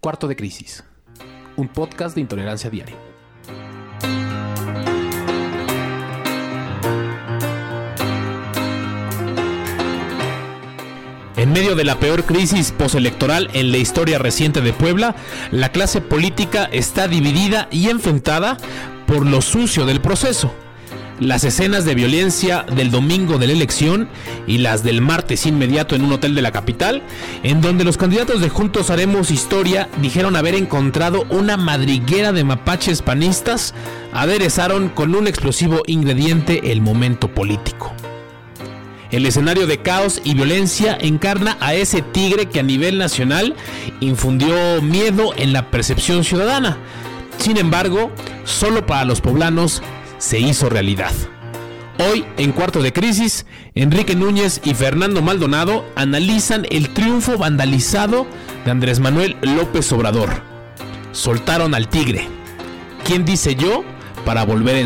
Cuarto de Crisis, un podcast de intolerancia diaria. En medio de la peor crisis postelectoral en la historia reciente de Puebla, la clase política está dividida y enfrentada por lo sucio del proceso. Las escenas de violencia del domingo de la elección y las del martes inmediato en un hotel de la capital, en donde los candidatos de Juntos Haremos Historia dijeron haber encontrado una madriguera de mapaches panistas, aderezaron con un explosivo ingrediente el momento político. El escenario de caos y violencia encarna a ese tigre que a nivel nacional infundió miedo en la percepción ciudadana. Sin embargo, solo para los poblanos se hizo realidad. Hoy, en Cuarto de Crisis, Enrique Núñez y Fernando Maldonado analizan el triunfo vandalizado de Andrés Manuel López Obrador. Soltaron al tigre. ¿Quién dice yo para volver a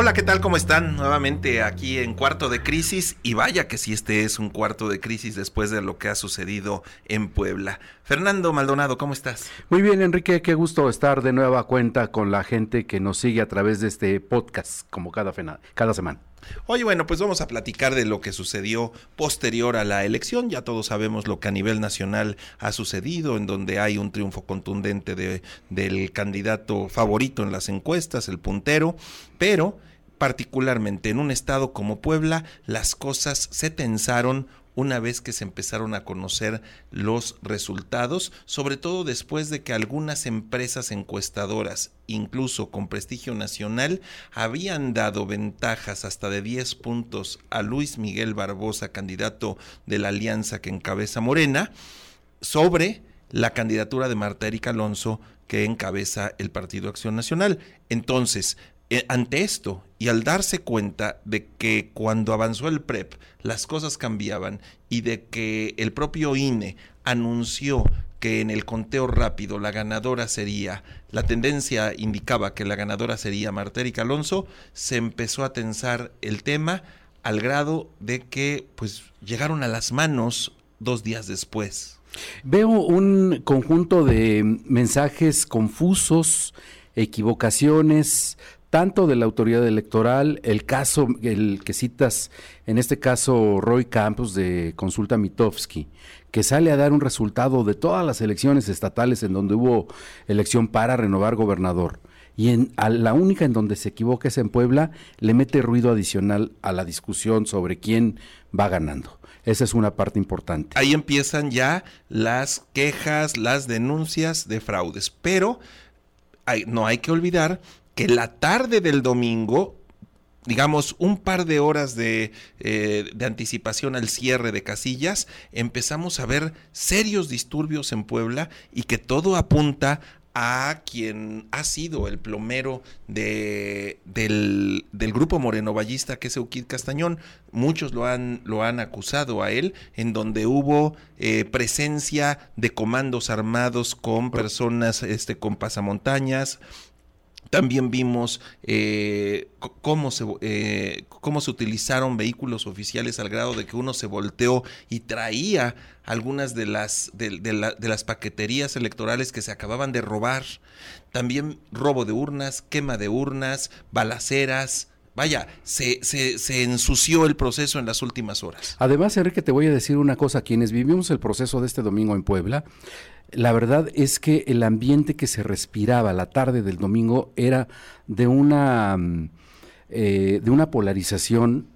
Hola, ¿qué tal? ¿Cómo están? Nuevamente aquí en Cuarto de Crisis y vaya que si este es un cuarto de crisis después de lo que ha sucedido en Puebla. Fernando Maldonado, ¿cómo estás? Muy bien, Enrique, qué gusto estar de nueva cuenta con la gente que nos sigue a través de este podcast como cada, cada semana. Oye, bueno, pues vamos a platicar de lo que sucedió posterior a la elección. Ya todos sabemos lo que a nivel nacional ha sucedido, en donde hay un triunfo contundente de, del candidato favorito en las encuestas, el puntero, pero particularmente en un estado como Puebla, las cosas se tensaron una vez que se empezaron a conocer los resultados, sobre todo después de que algunas empresas encuestadoras, incluso con prestigio nacional, habían dado ventajas hasta de 10 puntos a Luis Miguel Barbosa, candidato de la alianza que encabeza Morena, sobre la candidatura de Marta Erika Alonso que encabeza el Partido Acción Nacional. Entonces, eh, ante esto y al darse cuenta de que cuando avanzó el PREP las cosas cambiaban y de que el propio INE anunció que en el conteo rápido la ganadora sería, la tendencia indicaba que la ganadora sería Marta Erika Alonso, se empezó a tensar el tema al grado de que pues llegaron a las manos dos días después. Veo un conjunto de mensajes confusos, equivocaciones, tanto de la autoridad electoral, el caso, el que citas, en este caso Roy Campos de Consulta Mitofsky, que sale a dar un resultado de todas las elecciones estatales en donde hubo elección para renovar gobernador. Y en, a la única en donde se equivoca es en Puebla, le mete ruido adicional a la discusión sobre quién va ganando. Esa es una parte importante. Ahí empiezan ya las quejas, las denuncias de fraudes, pero hay, no hay que olvidar que la tarde del domingo, digamos, un par de horas de, eh, de, anticipación al cierre de casillas, empezamos a ver serios disturbios en Puebla y que todo apunta a quien ha sido el plomero de, del, del, grupo Moreno Ballista, que es Euquid Castañón. Muchos lo han, lo han acusado a él, en donde hubo eh, presencia de comandos armados con personas este, con pasamontañas, también vimos eh, cómo, se, eh, cómo se utilizaron vehículos oficiales al grado de que uno se volteó y traía algunas de las, de, de, las paqueterías electorales que se acababan de robar. También robo de urnas, quema de urnas, balaceras. Vaya, se, se, se, ensució el proceso en las últimas horas. Además, Enrique, te voy a decir una cosa. Quienes vivimos el proceso de este domingo en Puebla, la verdad es que el ambiente que se respiraba la tarde del domingo era de una, mm, eh, de una polarización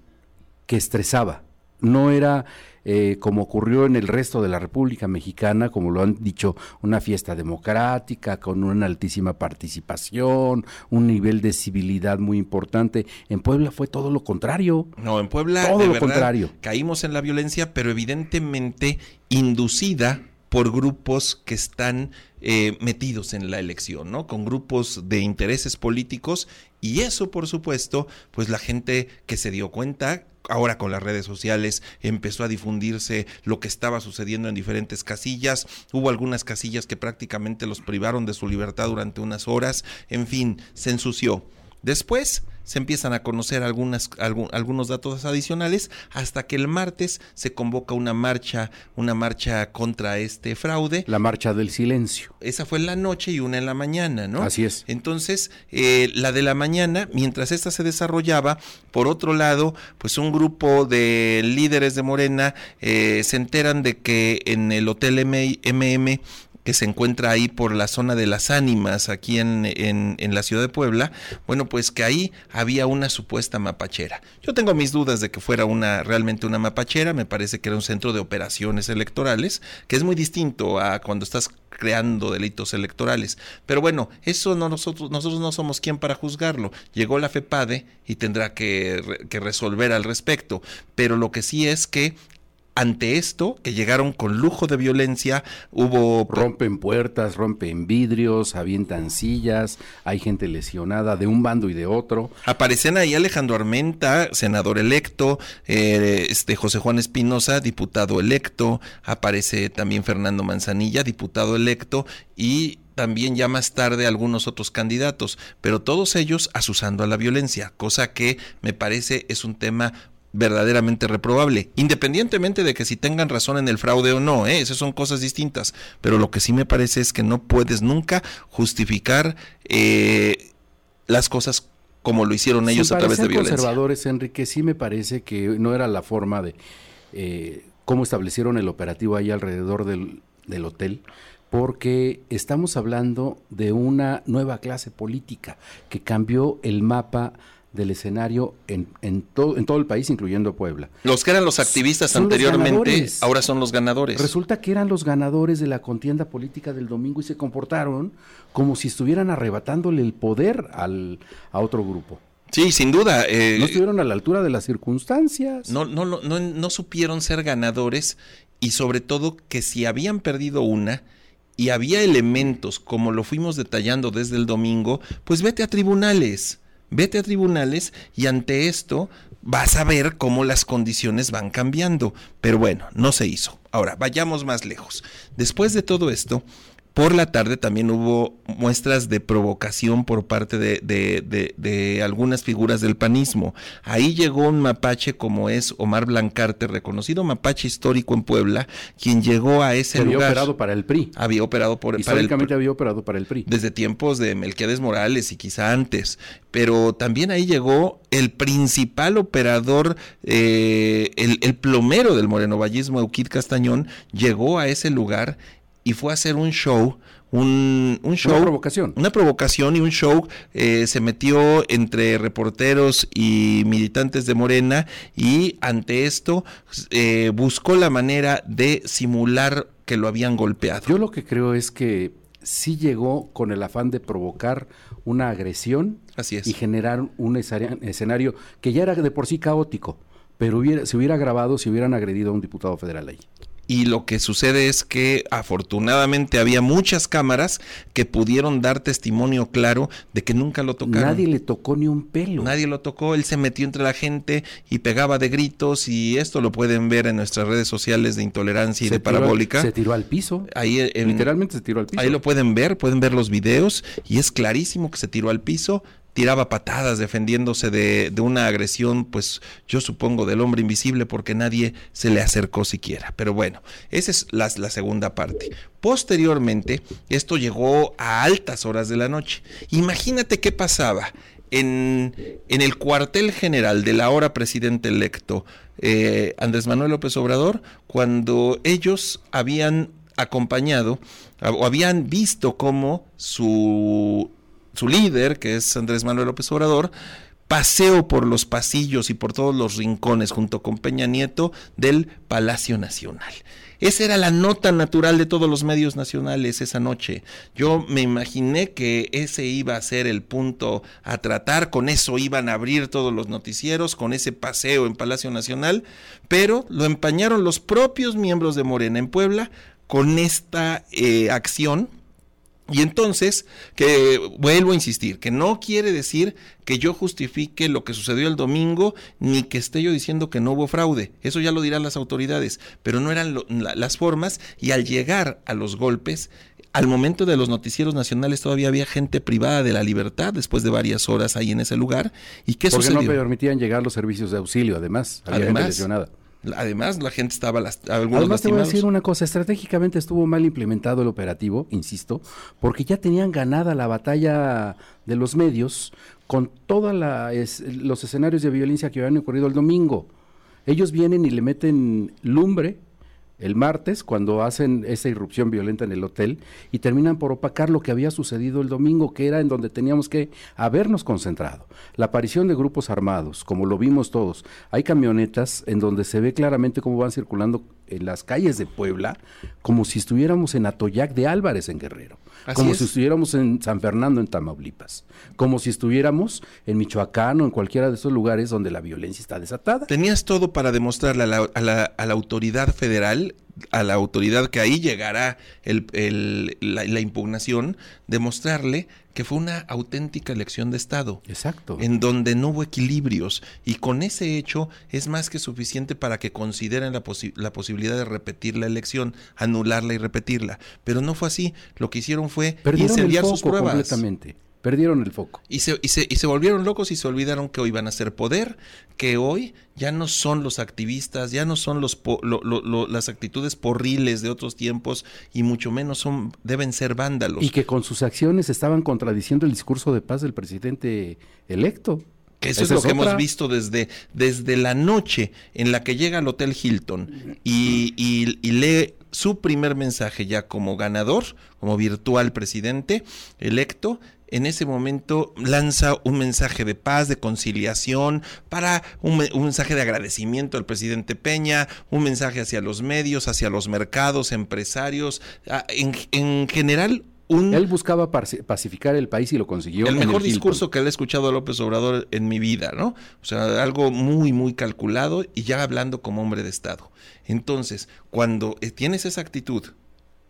que estresaba. No era eh, como ocurrió en el resto de la República Mexicana, como lo han dicho, una fiesta democrática con una altísima participación, un nivel de civilidad muy importante. En Puebla fue todo lo contrario. No, en Puebla todo lo contrario. Caímos en la violencia, pero evidentemente inducida por grupos que están eh, metidos en la elección, ¿no? Con grupos de intereses políticos y eso, por supuesto, pues la gente que se dio cuenta ahora con las redes sociales empezó a difundirse lo que estaba sucediendo en diferentes casillas. Hubo algunas casillas que prácticamente los privaron de su libertad durante unas horas. En fin, se ensució. Después se empiezan a conocer algunas, algunos datos adicionales hasta que el martes se convoca una marcha, una marcha contra este fraude. La marcha del silencio. Esa fue en la noche y una en la mañana, ¿no? Así es. Entonces, eh, la de la mañana, mientras esta se desarrollaba, por otro lado, pues un grupo de líderes de Morena eh, se enteran de que en el Hotel MM que se encuentra ahí por la zona de las ánimas, aquí en, en, la ciudad de Puebla, bueno, pues que ahí había una supuesta mapachera. Yo tengo mis dudas de que fuera una realmente una mapachera, me parece que era un centro de operaciones electorales, que es muy distinto a cuando estás creando delitos electorales. Pero bueno, eso no nosotros, nosotros no somos quien para juzgarlo. Llegó la FEPADE y tendrá que, que resolver al respecto. Pero lo que sí es que ante esto, que llegaron con lujo de violencia, hubo... Rompen puertas, rompen vidrios, avientan sillas, hay gente lesionada de un bando y de otro. Aparecen ahí Alejandro Armenta, senador electo, eh, este José Juan Espinosa, diputado electo, aparece también Fernando Manzanilla, diputado electo, y también ya más tarde algunos otros candidatos, pero todos ellos asusando a la violencia, cosa que me parece es un tema verdaderamente reprobable, independientemente de que si tengan razón en el fraude o no, ¿eh? esas son cosas distintas, pero lo que sí me parece es que no puedes nunca justificar eh, las cosas como lo hicieron ellos a través de violencia. conservadores, Enrique, sí me parece que no era la forma de eh, cómo establecieron el operativo ahí alrededor del, del hotel, porque estamos hablando de una nueva clase política que cambió el mapa del escenario en, en, todo, en todo el país, incluyendo Puebla. Los que eran los activistas anteriormente, ahora son los ganadores. Resulta que eran los ganadores de la contienda política del domingo y se comportaron como si estuvieran arrebatándole el poder al, a otro grupo. Sí, sin duda. Eh, no estuvieron a la altura de las circunstancias. No, no, no, no, no supieron ser ganadores y sobre todo que si habían perdido una, y había elementos como lo fuimos detallando desde el domingo, pues vete a tribunales Vete a tribunales y ante esto vas a ver cómo las condiciones van cambiando. Pero bueno, no se hizo. Ahora, vayamos más lejos. Después de todo esto, por la tarde también hubo muestras de provocación por parte de, algunas figuras del panismo. Ahí llegó un mapache como es Omar Blancarte, reconocido mapache histórico en Puebla, quien llegó a ese lugar. Había operado para el PRI. Había operado por, para el PRI. había operado para el PRI. Desde tiempos de Melquiades Morales y quizá antes. Pero también ahí llegó el principal operador, eh, el, el plomero del morenovallismo, Euquid Castañón, llegó a ese lugar y fue a hacer un show, un, show. Una provocación. Una provocación y un show. Eh, se metió entre reporteros y militantes de Morena y ante esto eh, buscó la manera de simular que lo habían golpeado. Yo lo que creo es que sí llegó con el afán de provocar una agresión Así es. y generar un escenario que ya era de por sí caótico, pero hubiera, se hubiera grabado si hubieran agredido a un diputado federal ahí y lo que sucede es que afortunadamente había muchas cámaras que pudieron dar testimonio claro de que nunca lo tocaron. Nadie le tocó ni un pelo. Nadie lo tocó, él se metió entre la gente y pegaba de gritos y esto lo pueden ver en nuestras redes sociales de intolerancia y de parabólica. se tiró al piso. Ahí literalmente se tiró al piso. Ahí lo pueden ver, pueden ver los videos y es clarísimo que se tiró al piso, tiraba patadas defendiéndose de, de, una agresión, pues yo supongo del hombre invisible porque nadie se le acercó siquiera. Pero bueno, esa es la, la, segunda parte. Posteriormente, esto llegó a altas horas de la noche. Imagínate qué pasaba en, en el cuartel general del ahora presidente electo, eh, Andrés Manuel López Obrador, cuando ellos habían acompañado o habían visto cómo su su líder, que es Andrés Manuel López Obrador, paseo por los pasillos y por todos los rincones junto con Peña Nieto del Palacio Nacional. Esa era la nota natural de todos los medios nacionales esa noche. Yo me imaginé que ese iba a ser el punto a tratar, con eso iban a abrir todos los noticieros, con ese paseo en Palacio Nacional, pero lo empañaron los propios miembros de Morena en Puebla con esta eh, acción y entonces, que vuelvo a insistir, que no quiere decir que yo justifique lo que sucedió el domingo, ni que esté yo diciendo que no hubo fraude. Eso ya lo dirán las autoridades, pero no eran las formas y al llegar a los golpes, al momento de los noticieros nacionales todavía había gente privada de la libertad después de varias horas ahí en ese lugar. ¿Y qué Porque sucedió? no permitían llegar los servicios de auxilio, además. Había gente Además, lesionada. Además, la gente estaba, las, algunos Además, te voy a decir una cosa, estratégicamente estuvo mal implementado el operativo, insisto, porque ya tenían ganada la batalla de los medios con todos los escenarios de violencia que habían ocurrido el domingo. Ellos vienen y le meten lumbre el martes cuando hacen esa irrupción violenta en el hotel y terminan por opacar lo que había sucedido el domingo, que era en donde teníamos que habernos concentrado. La aparición de grupos armados, como lo vimos todos, hay camionetas en donde se ve claramente cómo van circulando en las calles de Puebla, como si estuviéramos en Atoyac de Álvarez en Guerrero, Así como es. si estuviéramos en San Fernando en Tamaulipas, como si estuviéramos en Michoacán o en cualquiera de esos lugares donde la violencia está desatada. Tenías todo para demostrarle a la, a la- a la autoridad federal, a la autoridad que ahí llegará el- el- la, la impugnación, demostrarle que fue una auténtica elección de Estado. Exacto. en donde no hubo equilibrios y con ese hecho es más que suficiente para que consideren la, posi- la posibilidad de repetir la elección, anularla y repetirla. Pero no fue así. Lo que hicieron fue Perdieron el incendiar foco sus pruebas. completamente. Perdieron el foco. Y se, y, se, y se volvieron locos y se olvidaron que hoy van a ser poder, que hoy ya no son los activistas, ya no son los po- lo- lo- lo- las actitudes porriles de otros tiempos y mucho menos son deben ser vándalos. Y que con sus acciones estaban contradiciendo el discurso de paz del presidente electo. Que eso es lo que otra. hemos visto desde, desde la noche en la que llega al Hotel Hilton y, y- y lee su primer mensaje ya como ganador, como virtual presidente electo. En ese momento lanza un mensaje de paz, de conciliación, para un, me- un mensaje de agradecimiento al presidente Peña, un mensaje hacia los medios, hacia los mercados, empresarios, en, en general un, Él buscaba pacificar el país y lo consiguió. el mejor discurso que le he escuchado a López Obrador en mi vida, ¿no? O sea, algo muy, muy calculado y ya hablando como hombre de Estado. Entonces, cuando eh, tienes esa actitud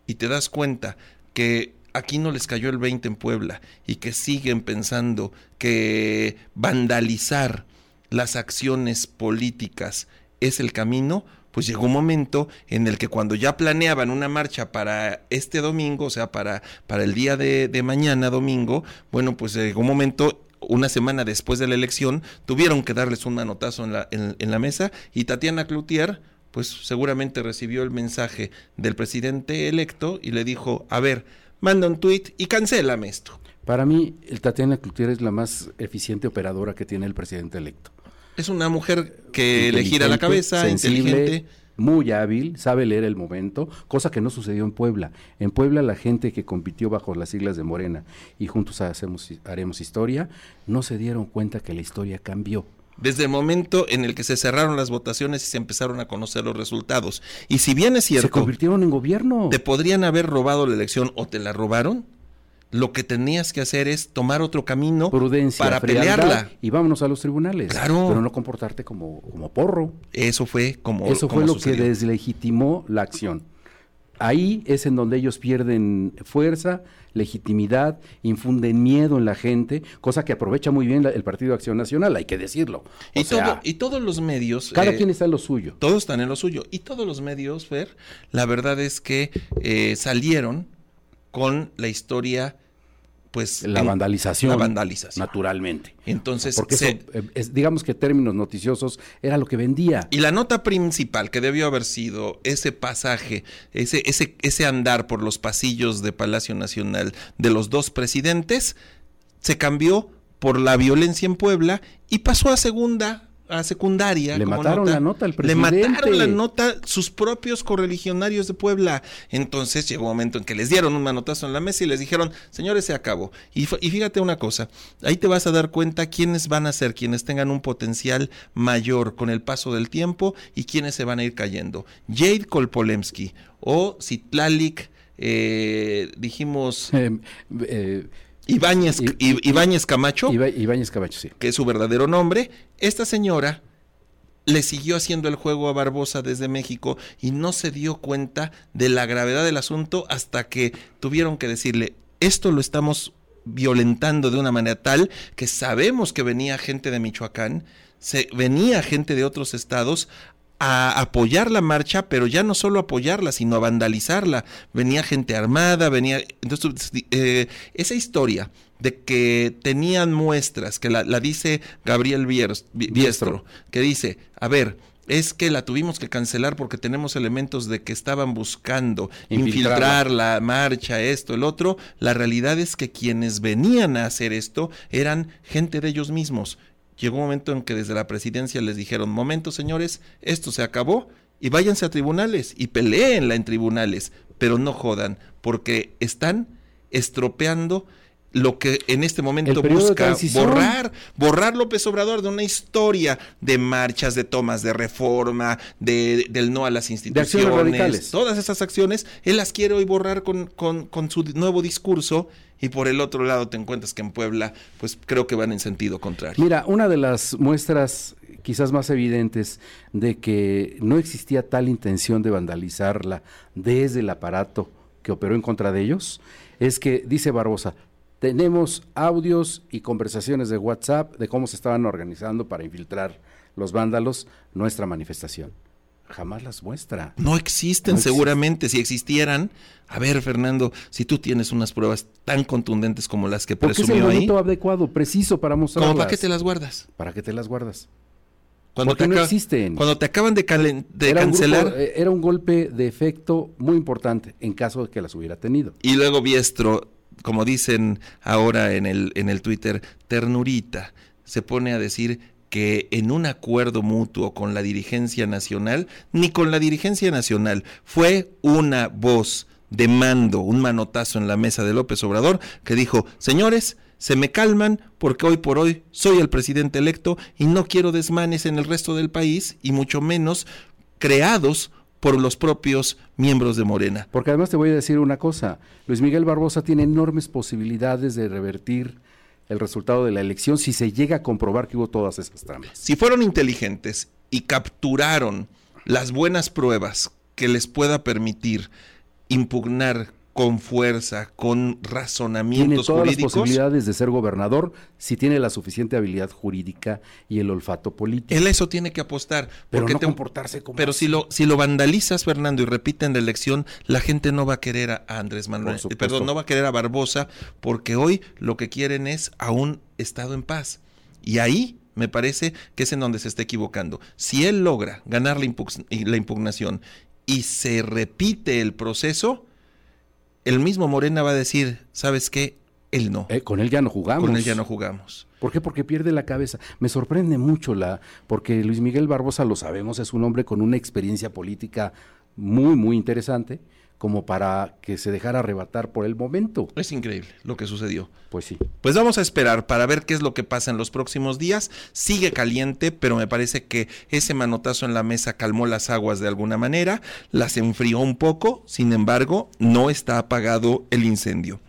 y te das cuenta que aquí no les cayó el 20 en Puebla y que siguen pensando que vandalizar las acciones políticas es el camino, pues llegó un momento en el que cuando ya planeaban una marcha para este domingo, o sea, para, para el día de, mañana, domingo, bueno, pues llegó un momento una semana después de la elección, tuvieron que darles un manotazo en la, en la mesa y Tatiana Cloutier, pues seguramente recibió el mensaje del presidente electo y le dijo, a ver, manda un tuit y cancélame esto. Para mí, el Tatiana Cloutier es la más eficiente operadora que tiene el presidente electo. Es una mujer que le gira la cabeza, sensible, inteligente. muy hábil, sabe leer el momento, cosa que no sucedió en Puebla. En Puebla la gente que compitió bajo las siglas de Morena y juntos hacemos, haremos historia, no se dieron cuenta que la historia cambió. Desde el momento en el que se cerraron las votaciones y se empezaron a conocer los resultados. Y si bien es Se cierto, convirtieron en gobierno. te podrían haber robado la elección o te la robaron, lo que tenías que hacer es tomar otro camino Prudencia, para frialdad, pelearla. y vámonos a los tribunales. Claro. Pero no comportarte como, como porro. Eso fue como Eso como fue lo sucedió. que deslegitimó la acción. Ahí es en donde ellos pierden fuerza, legitimidad, infunden miedo en la gente, cosa que aprovecha muy bien la- el Partido de Acción Nacional, hay que decirlo. O Y, sea, todo, y todos los medios... cada eh, quien está en lo suyo. Todos están en lo suyo. Y todos los medios, Fer, la verdad es que eh, salieron con la historia, pues... La en- vandalización. La vandalización. Naturalmente. Entonces, Porque se- eso, eh, es- digamos que términos noticiosos era lo que vendía. Y la nota principal que debió haber sido ese pasaje, ese, ese, ese andar por los pasillos de Palacio Nacional de los dos presidentes, se cambió por la violencia en Puebla y pasó a segunda, a secundaria. Le como mataron la nota al Le presidente. mataron la nota sus propios correligionarios de Puebla. Entonces llegó un momento en que les dieron un manotazo en la mesa y les dijeron, señores, se acabó. Y, fíjate una cosa, ahí te vas a dar cuenta quiénes van a ser quienes tengan un potencial mayor con el paso del tiempo y quiénes se van a ir cayendo. Jade Kolpolemsky o Citlalik, eh, dijimos Eh, eh, Ibáñez, I- I- Ibáñez Camacho Iba- Ibáñez Camacho, sí. que es su verdadero nombre, esta señora le siguió haciendo el juego a Barbosa desde México y no se dio cuenta de la gravedad del asunto hasta que tuvieron que decirle, esto lo estamos violentando de una manera tal que sabemos que venía gente de Michoacán, se, venía gente de otros estados a apoyar la marcha, pero ya no solo apoyarla, sino a vandalizarla. Venía gente armada, venía... Entonces, eh, esa historia de que tenían muestras, que la, dice Gabriel Biestro, que dice, a ver, es que la tuvimos que cancelar porque tenemos elementos de que estaban buscando infiltrar la marcha, esto, el otro. La realidad es que quienes venían a hacer esto eran gente de ellos mismos. Llegó un momento en que desde la presidencia les dijeron, momento señores, esto se acabó y váyanse a tribunales y peleenla en tribunales, pero no jodan, porque están estropeando lo que en este momento busca borrar, borrar López Obrador de una historia de marchas, de tomas de reforma, de, del no a las instituciones, todas esas acciones, él las quiere hoy borrar con, con, con su nuevo discurso y por el otro lado te encuentras que en Puebla, pues creo que van en sentido contrario. Mira, una de las muestras quizás más evidentes de que no existía tal intención de vandalizarla desde el aparato que operó en contra de ellos, es que, dice Barbosa, tenemos audios y conversaciones de WhatsApp de cómo se estaban organizando para infiltrar los vándalos nuestra manifestación. Jamás las muestra. No existen seguramente. Si existieran, a ver, Fernando, si tú tienes unas pruebas tan contundentes como las que presumió es el momento adecuado, preciso para mostrarlas. ¿Cómo para qué te las guardas? ¿Para qué te las guardas? Cuando Porque no existen. Cuando te acaban de, cancelar. Eh, era un golpe de efecto muy importante en caso de que las hubiera tenido. Y luego Biestro como dicen ahora en el, en el Twitter, ternurita, se pone a decir que en un acuerdo mutuo con la dirigencia nacional, ni con la dirigencia nacional, fue una voz de mando, un manotazo en la mesa de López Obrador, que dijo, señores, se me calman porque hoy por hoy soy el presidente electo y no quiero desmanes en el resto del país y mucho menos creados por los propios miembros de Morena. Porque además te voy a decir una cosa, Luis Miguel Barbosa tiene enormes posibilidades de revertir el resultado de la elección si se llega a comprobar que hubo todas esas trampas. Si fueron inteligentes y capturaron las buenas pruebas que les pueda permitir impugnar con fuerza, con razonamientos tiene todas las posibilidades de ser gobernador si tiene la suficiente habilidad jurídica y el olfato político. Él eso tiene que apostar. Pero no comportarse como Pero si lo, si lo vandalizas, Fernando, y repiten la elección, la gente no va a querer a Andrés Manuel, perdón, no va a querer a Barbosa, porque hoy lo que quieren es a un Estado en paz. Y ahí me parece que es en donde se está equivocando. Si él logra ganar la, la impugnación y se repite el proceso, el mismo Morena va a decir, ¿sabes qué? Él no. Eh, con él ya no jugamos. Con él ya no jugamos. ¿Por qué? Porque pierde la cabeza. Me sorprende mucho la, porque Luis Miguel Barbosa, lo sabemos, es un hombre con una experiencia política muy, muy interesante como para que se dejara arrebatar por el momento. Es increíble lo que sucedió. Pues sí. Pues vamos a esperar para ver qué es lo que pasa en los próximos días. Sigue caliente, pero me parece que ese manotazo en la mesa calmó las aguas de alguna manera, las enfrió un poco, sin embargo, no está apagado el incendio.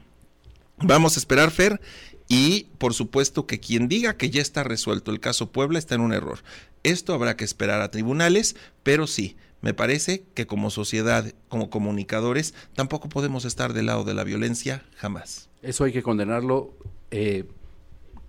Vamos a esperar, Fer, y por supuesto que quien diga que ya está resuelto el caso Puebla está en un error. Esto habrá que esperar a tribunales, pero sí, me parece que como sociedad, como comunicadores, tampoco podemos estar del lado de la violencia jamás. Eso hay que condenarlo. Eh,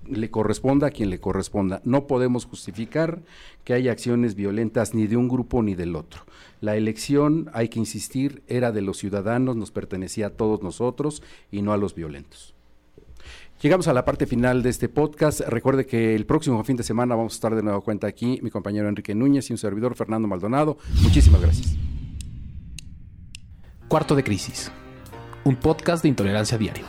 le corresponda a quien le corresponda. No podemos justificar que haya acciones violentas ni de un grupo ni del otro. La elección, hay que insistir, era de los ciudadanos, nos pertenecía a todos nosotros y no a los violentos. Llegamos a la parte final de este podcast. Recuerde que el próximo fin de semana vamos a estar de nuevo cuenta aquí, mi compañero Enrique Núñez y un servidor Fernando Maldonado. Muchísimas gracias. Cuarto de Crisis, un podcast de intolerancia diaria.